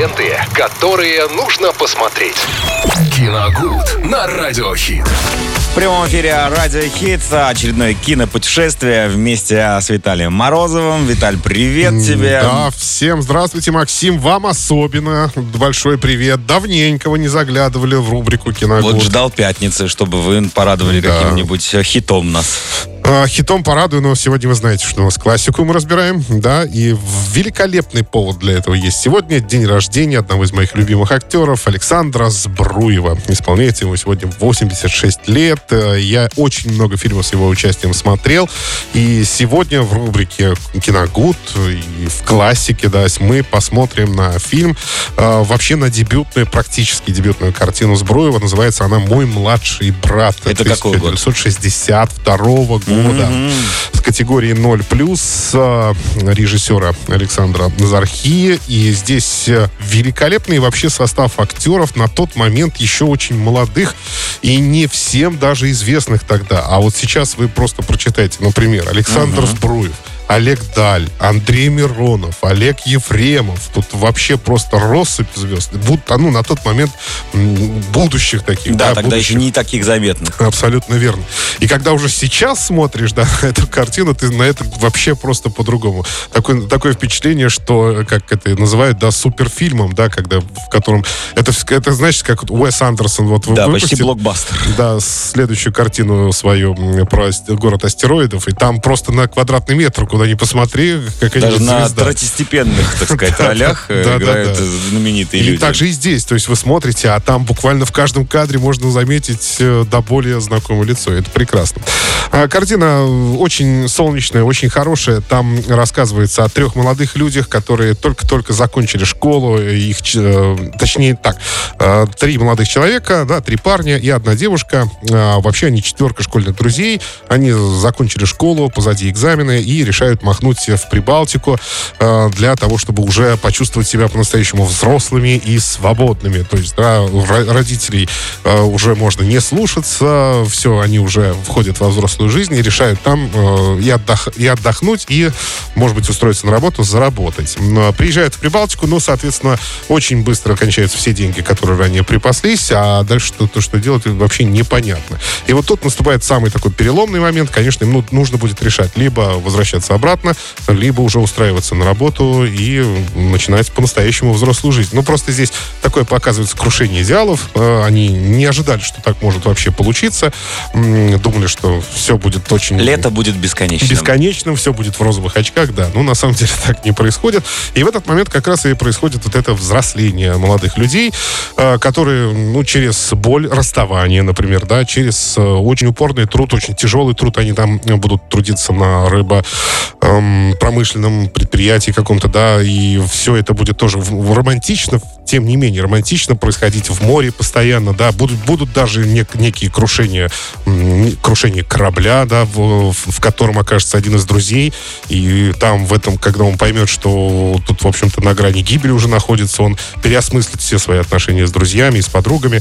Ленты, которые нужно посмотреть. Киногуд на Радиохит. В прямом эфире Радио Хит, очередное кинопутешествие вместе с Виталием Морозовым. Виталь, привет тебе. Да, всем здравствуйте, Максим. Вам особенно большой привет. Давненько вы не заглядывали в рубрику «Киногуд». Вот ждал пятницы, чтобы вы порадовали Да. каким-нибудь хитом нас. А, Хитом порадую, но сегодня вы знаете, что у нас классику мы разбираем, да, и великолепный повод для этого есть. Сегодня день рождения одного из моих любимых актеров, Александра Збруева. Исполняется ему сегодня 86 лет. Э, Я очень много фильмов с его участием смотрел, и сегодня в рубрике «Киногуд» и в классике, да, мы посмотрим на фильм, э, вообще на дебютную, практически дебютную картину Збруева. Называется она «Мой младший брат». Это какой год? 1962 года с категории 0 плюс э, режиссера Александра Назархи. И здесь э, великолепный вообще состав актеров на тот момент еще очень молодых и не всем даже известных тогда. А вот сейчас вы просто прочитайте, например, Александр Збруев, Олег Даль, Андрей Миронов, Олег Ефремов. Тут вообще просто россыпь звезд. Будто, ну, на тот момент будущих таких. Да, тогда будущих. еще не таких заметных. Абсолютно верно. И когда уже сейчас смотришь да, на эту картину, ты на это вообще просто по-другому. Такое, такое впечатление, что, как это называют, да, суперфильмом, да, когда, в котором... Это, это значит, как Уэс Андерсон вот Да, выпустил, почти блокбастер. Да, следующую картину свою про город астероидов, и там просто на квадратный метр, куда ни посмотри, какая-нибудь Даже на звезда. третьестепенных, так сказать, ролях э, играют знаменитые И люди. так же и здесь. То есть вы смотрите, а там буквально в каждом кадре можно заметить э, до более знакомое лицо. Это прекрасно. А, Картина э, очень солнечная, очень хорошая. Там рассказывается о трех молодых людях, которые только-только закончили школу. Их, точнее так, три молодых человека, да, три парня и одна девушка. А, Вообще они четверка школьных друзей. Они закончили школу, позади экзамены и решают махнуть в Прибалтику э, для того, чтобы уже почувствовать себя по-настоящему взрослыми и свободными. То есть, да, родителей э, уже можно не слушаться, все, они уже входят во взрослую жизнь и решают там э, и, отдох- и отдохнуть, и, может быть, устроиться на работу, заработать. Приезжают в Прибалтику, но, соответственно, очень быстро кончаются все деньги, которые ранее припаслись, а дальше что, то, что делать, вообще непонятно. И вот тут наступает самый такой переломный момент. Конечно, им ну, нужно будет решать, либо возвращаться обратно, либо уже устраиваться на работу и начинать по-настоящему взрослую жизнь. Ну, просто здесь такое показывается крушение идеалов. Э, Они не ожидали, что так может вообще получиться. Думали, что все будет очень... Лето будет бесконечным. Бесконечным, все будет в розовых очках, да. Но на самом деле так не происходит. И в этот момент как раз и происходит вот это взросление молодых людей, э, которые, ну, через боль расставания, например, да, через э, очень упорный труд, очень тяжелый труд, они там будут трудиться на рыба эм, промышленном предприятии каком-то, да, и все это будет тоже в- романтично, тем не менее, романтично происходить в море постоянно, да, будут, будут даже нек- некие крушения, м, крушение корабля, да, в, в- котором окажется один из друзей, и там в этом, когда он поймет, что тут, в общем-то, на грани гибели уже находится, он переосмыслит все свои отношения с друзьями с подругами.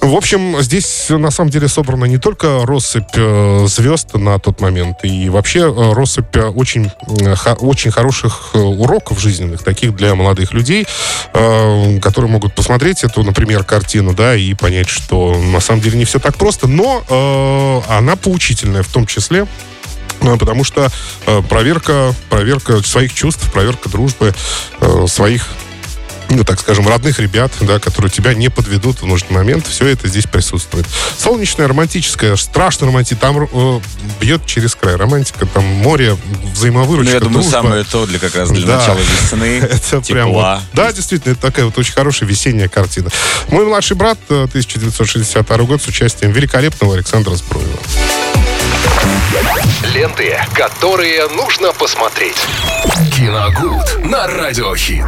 В общем, здесь на самом деле собрана не только россыпь э, звезд на тот момент, и вообще э, россыпь э, очень, э, очень хороших э, уроков жизненных, таких для молодых людей, э, которые могут посмотреть эту, например, картину, да, и понять, что на самом деле не все так просто, но она поучительная в том числе, Потому что проверка, проверка своих чувств, проверка дружбы, своих ну, так скажем, родных ребят, да, которые тебя не подведут в нужный момент, все это здесь присутствует. Солнечная, романтическая, страшно романтическая, там э, бьет через край. Романтика, там море, Ну, взаимовыручка, я думаю, дружба. самое то для как раз для Да. начала весны, Это прям вот- Да, действительно, это такая вот очень хорошая весенняя картина. Мой младший брат, э, 1962 год, с участием великолепного Александра Збруева. Ленты, которые нужно посмотреть. Киногуд на Радиохит.